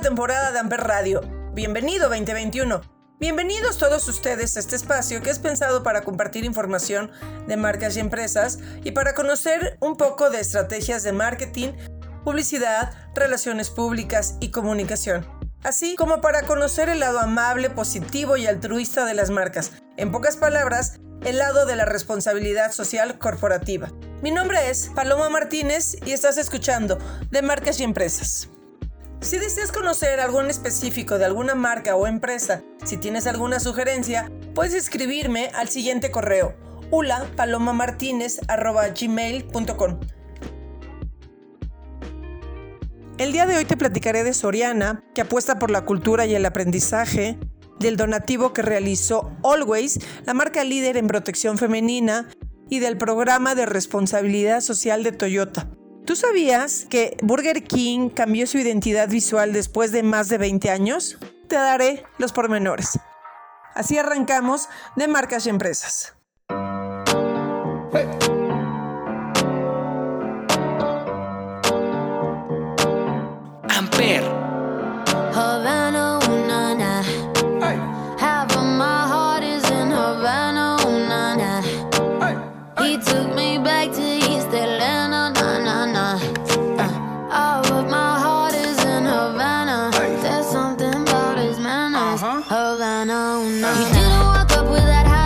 Temporada de Amper Radio. Bienvenido 2021. Bienvenidos todos ustedes a este espacio que es pensado para compartir información de marcas y empresas y para conocer un poco de estrategias de marketing, publicidad, relaciones públicas y comunicación. Así como para conocer el lado amable, positivo y altruista de las marcas. En pocas palabras, el lado de la responsabilidad social corporativa. Mi nombre es Paloma Martínez y estás escuchando de Marcas y Empresas. Si deseas conocer algún específico de alguna marca o empresa, si tienes alguna sugerencia, puedes escribirme al siguiente correo ulapalomamartinez.gmail.com El día de hoy te platicaré de Soriana, que apuesta por la cultura y el aprendizaje, del donativo que realizó Always, la marca líder en protección femenina, y del programa de responsabilidad social de Toyota. ¿Tú sabías que Burger King cambió su identidad visual después de más de 20 años? Te daré los pormenores. Así arrancamos de marcas y empresas. Amper. no, no. You didn't walk up with that high.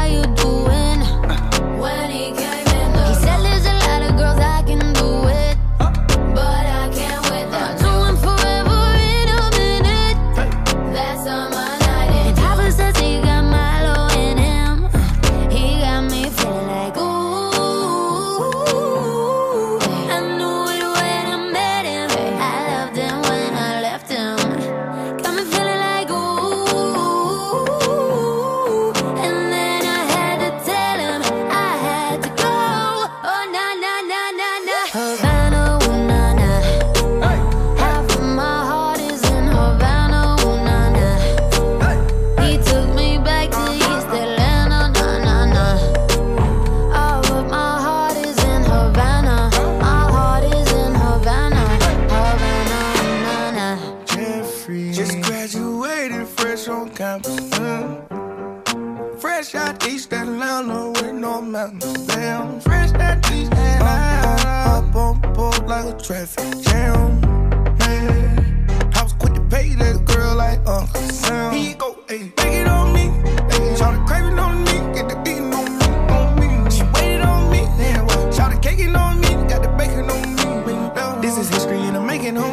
This is history and I'm making on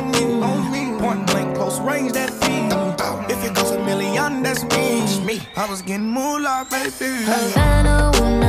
me. Point blank, close range, that feed. If it goes a million, that's me. me. I was getting moolah, baby. Havana, ooh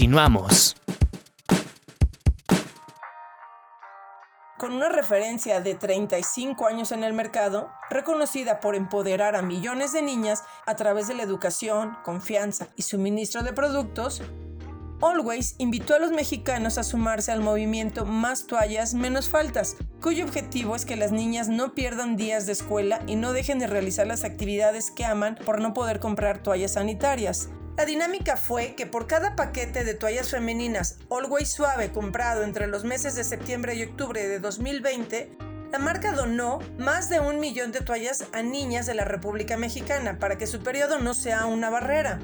Continuamos. Con una referencia de 35 años en el mercado, reconocida por empoderar a millones de niñas a través de la educación, confianza y suministro de productos, Always invitó a los mexicanos a sumarse al movimiento Más toallas, menos faltas, cuyo objetivo es que las niñas no pierdan días de escuela y no dejen de realizar las actividades que aman por no poder comprar toallas sanitarias. La dinámica fue que por cada paquete de toallas femeninas Always Suave comprado entre los meses de septiembre y octubre de 2020, la marca donó más de un millón de toallas a niñas de la República Mexicana para que su periodo no sea una barrera.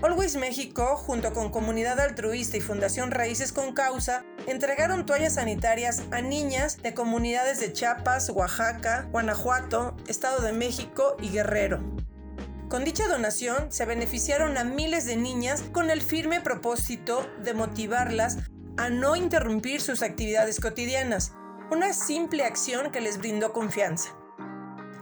Always México, junto con Comunidad Altruista y Fundación Raíces con Causa, entregaron toallas sanitarias a niñas de comunidades de Chiapas, Oaxaca, Guanajuato, Estado de México y Guerrero. Con dicha donación se beneficiaron a miles de niñas con el firme propósito de motivarlas a no interrumpir sus actividades cotidianas, una simple acción que les brindó confianza.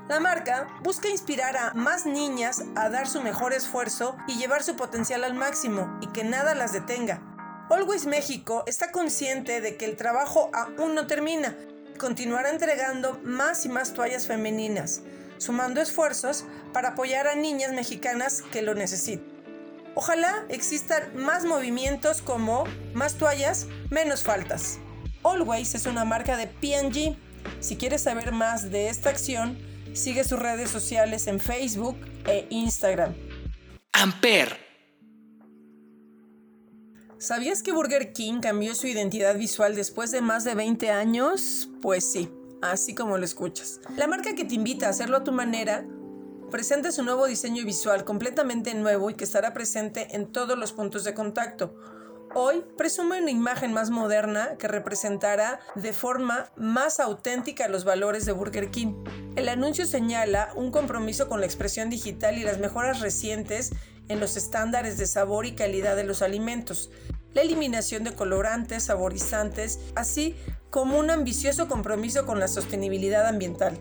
La marca busca inspirar a más niñas a dar su mejor esfuerzo y llevar su potencial al máximo y que nada las detenga. Always México está consciente de que el trabajo aún no termina. Continuará entregando más y más toallas femeninas, sumando esfuerzos para apoyar a niñas mexicanas que lo necesiten. Ojalá existan más movimientos como más toallas, menos faltas. Always es una marca de PG. Si quieres saber más de esta acción, Sigue sus redes sociales en Facebook e Instagram. Amper. ¿Sabías que Burger King cambió su identidad visual después de más de 20 años? Pues sí, así como lo escuchas. La marca que te invita a hacerlo a tu manera presenta su nuevo diseño visual completamente nuevo y que estará presente en todos los puntos de contacto Hoy presume una imagen más moderna que representará de forma más auténtica los valores de Burger King. El anuncio señala un compromiso con la expresión digital y las mejoras recientes en los estándares de sabor y calidad de los alimentos, la eliminación de colorantes, saborizantes, así como un ambicioso compromiso con la sostenibilidad ambiental.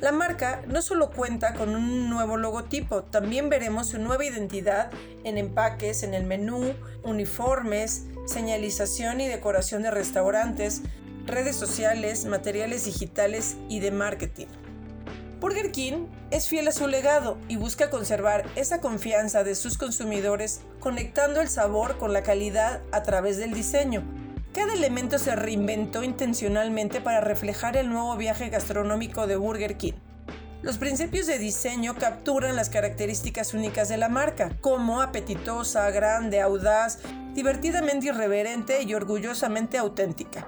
La marca no solo cuenta con un nuevo logotipo, también veremos su nueva identidad en empaques, en el menú, uniformes, señalización y decoración de restaurantes, redes sociales, materiales digitales y de marketing. Burger King es fiel a su legado y busca conservar esa confianza de sus consumidores conectando el sabor con la calidad a través del diseño cada elemento se reinventó intencionalmente para reflejar el nuevo viaje gastronómico de Burger King. Los principios de diseño capturan las características únicas de la marca, como apetitosa, grande, audaz, divertidamente irreverente y orgullosamente auténtica.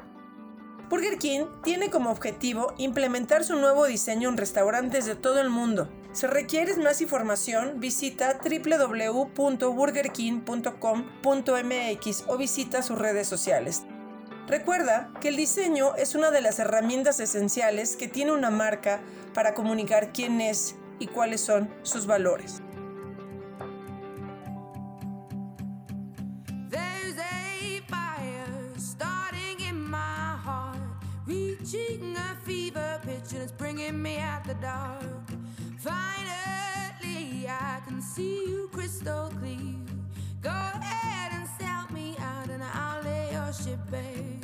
Burger King tiene como objetivo implementar su nuevo diseño en restaurantes de todo el mundo. Si requieres más información, visita www.burgerking.com.mx o visita sus redes sociales. Recuerda que el diseño es una de las herramientas esenciales que tiene una marca para comunicar quién es y cuáles son sus valores. Finally, I can see you crystal clear. Go ahead and sell me out, and I'll lay your ship bare.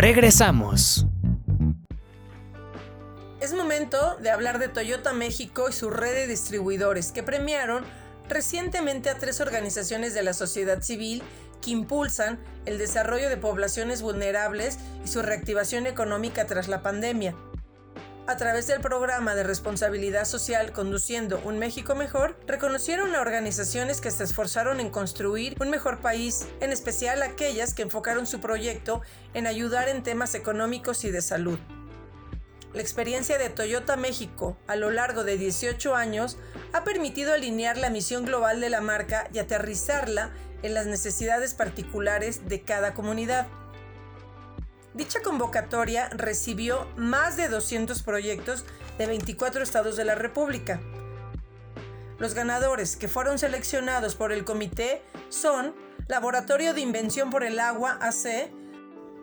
Regresamos. Es momento de hablar de Toyota México y su red de distribuidores que premiaron recientemente a tres organizaciones de la sociedad civil que impulsan el desarrollo de poblaciones vulnerables y su reactivación económica tras la pandemia. A través del programa de responsabilidad social Conduciendo un México Mejor, reconocieron a organizaciones que se esforzaron en construir un mejor país, en especial aquellas que enfocaron su proyecto en ayudar en temas económicos y de salud. La experiencia de Toyota México a lo largo de 18 años ha permitido alinear la misión global de la marca y aterrizarla en las necesidades particulares de cada comunidad. Dicha convocatoria recibió más de 200 proyectos de 24 estados de la República. Los ganadores que fueron seleccionados por el comité son Laboratorio de Invención por el Agua AC,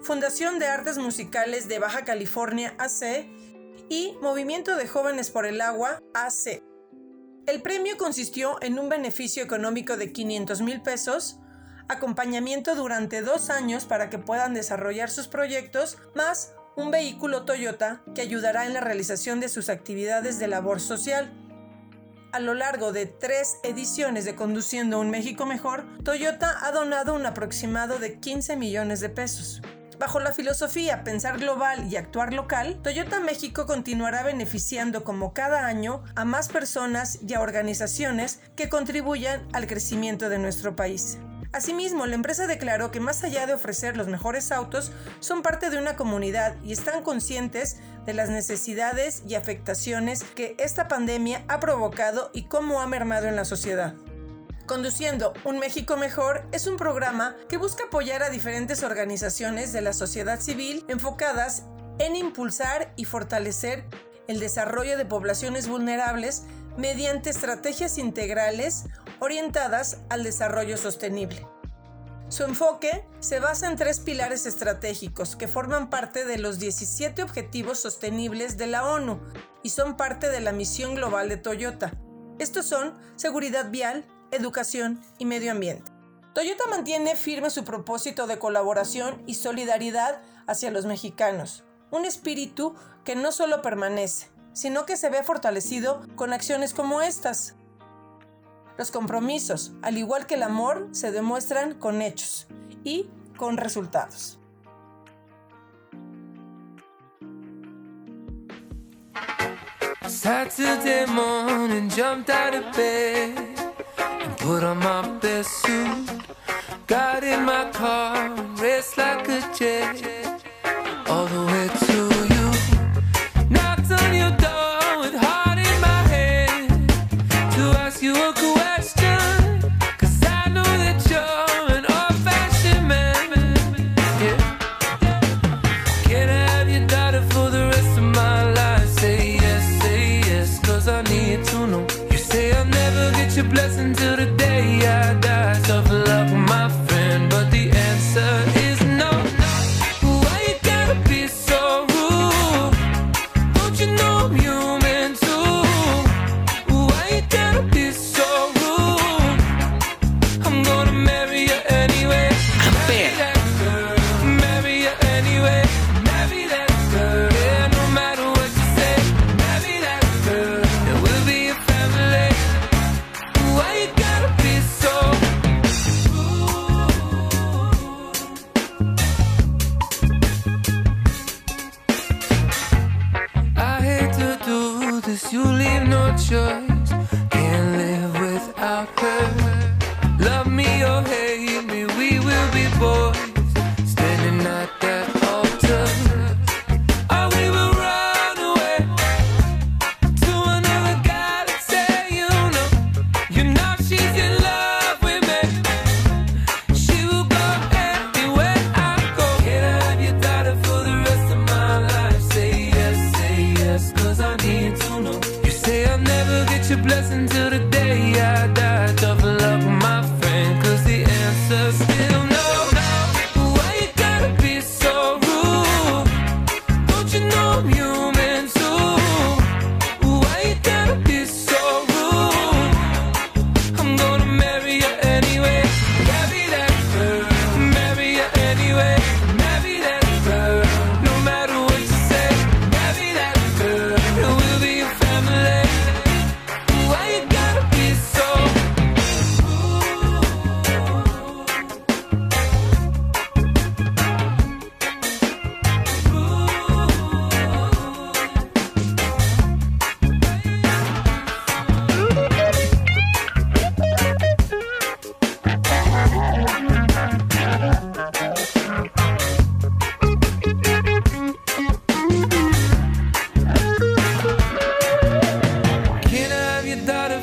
Fundación de Artes Musicales de Baja California AC y Movimiento de Jóvenes por el Agua AC. El premio consistió en un beneficio económico de 500 mil pesos, acompañamiento durante dos años para que puedan desarrollar sus proyectos, más un vehículo Toyota que ayudará en la realización de sus actividades de labor social. A lo largo de tres ediciones de Conduciendo un México Mejor, Toyota ha donado un aproximado de 15 millones de pesos. Bajo la filosofía pensar global y actuar local, Toyota México continuará beneficiando como cada año a más personas y a organizaciones que contribuyan al crecimiento de nuestro país. Asimismo, la empresa declaró que más allá de ofrecer los mejores autos, son parte de una comunidad y están conscientes de las necesidades y afectaciones que esta pandemia ha provocado y cómo ha mermado en la sociedad. Conduciendo un México Mejor es un programa que busca apoyar a diferentes organizaciones de la sociedad civil enfocadas en impulsar y fortalecer el desarrollo de poblaciones vulnerables mediante estrategias integrales orientadas al desarrollo sostenible. Su enfoque se basa en tres pilares estratégicos que forman parte de los 17 Objetivos Sostenibles de la ONU y son parte de la misión global de Toyota. Estos son seguridad vial, educación y medio ambiente. Toyota mantiene firme su propósito de colaboración y solidaridad hacia los mexicanos, un espíritu que no solo permanece, sino que se ve fortalecido con acciones como estas. Los compromisos, al igual que el amor, se demuestran con hechos y con resultados. Saturday morning, jumped out of bed and put on my best suit. Got in my car, raced like a jet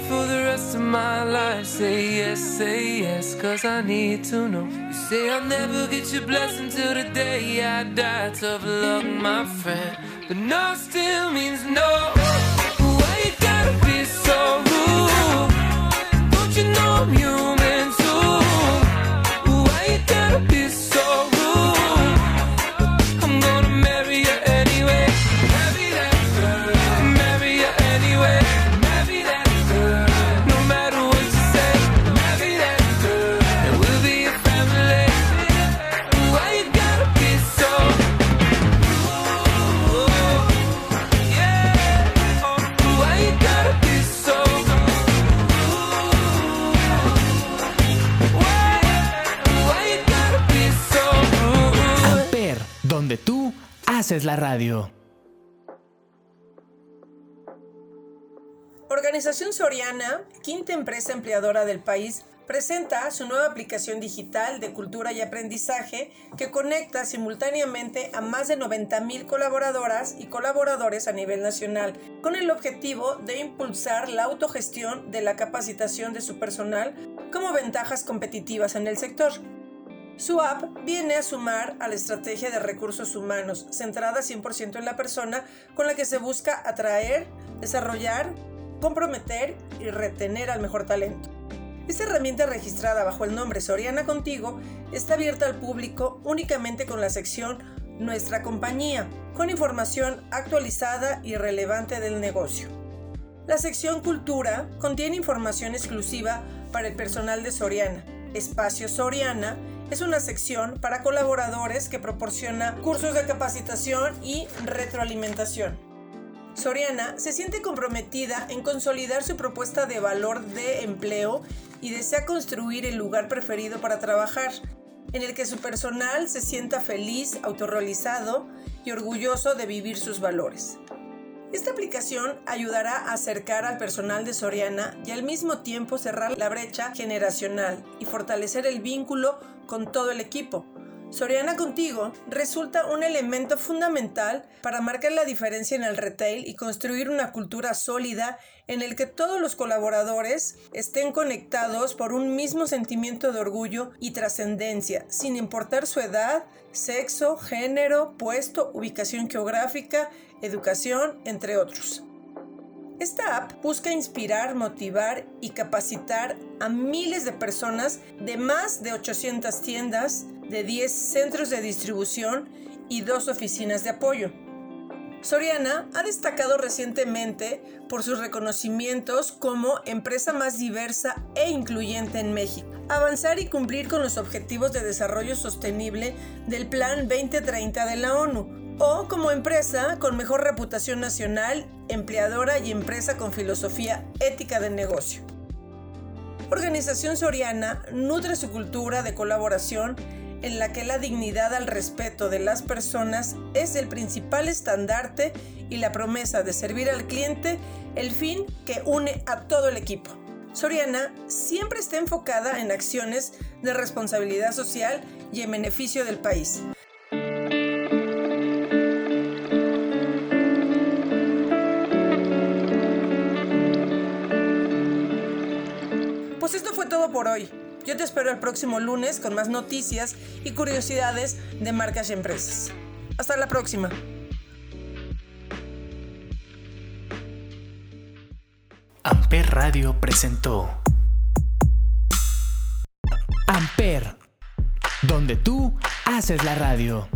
for the rest of my life. Say yes, say yes, cause I need to know. You say I'll never get your blessing till the day I die. Tough luck, my friend. But no still means no. Why you gotta be so rude? Don't you know I'm human? La radio. Organización Soriana, quinta empresa empleadora del país, presenta su nueva aplicación digital de cultura y aprendizaje que conecta simultáneamente a más de 90.000 colaboradoras y colaboradores a nivel nacional, con el objetivo de impulsar la autogestión de la capacitación de su personal como ventajas competitivas en el sector. Su app viene a sumar a la estrategia de recursos humanos, centrada 100% en la persona con la que se busca atraer, desarrollar, comprometer y retener al mejor talento. Esta herramienta registrada bajo el nombre Soriana Contigo está abierta al público únicamente con la sección Nuestra compañía, con información actualizada y relevante del negocio. La sección Cultura contiene información exclusiva para el personal de Soriana. Espacio Soriana es una sección para colaboradores que proporciona cursos de capacitación y retroalimentación. Soriana se siente comprometida en consolidar su propuesta de valor de empleo y desea construir el lugar preferido para trabajar, en el que su personal se sienta feliz, autorrealizado y orgulloso de vivir sus valores. Esta aplicación ayudará a acercar al personal de Soriana y al mismo tiempo cerrar la brecha generacional y fortalecer el vínculo con todo el equipo. Soriana Contigo resulta un elemento fundamental para marcar la diferencia en el retail y construir una cultura sólida en el que todos los colaboradores estén conectados por un mismo sentimiento de orgullo y trascendencia, sin importar su edad, sexo, género, puesto, ubicación geográfica, educación, entre otros. Esta app busca inspirar, motivar y capacitar a miles de personas de más de 800 tiendas, de 10 centros de distribución y dos oficinas de apoyo. Soriana ha destacado recientemente por sus reconocimientos como empresa más diversa e incluyente en México. Avanzar y cumplir con los objetivos de desarrollo sostenible del Plan 2030 de la ONU, o como empresa con mejor reputación nacional, empleadora y empresa con filosofía ética de negocio. Organización Soriana nutre su cultura de colaboración en la que la dignidad al respeto de las personas es el principal estandarte y la promesa de servir al cliente el fin que une a todo el equipo. Soriana siempre está enfocada en acciones de responsabilidad social y en beneficio del país. Todo por hoy. Yo te espero el próximo lunes con más noticias y curiosidades de marcas y empresas. Hasta la próxima. Amper Radio presentó Amper, donde tú haces la radio.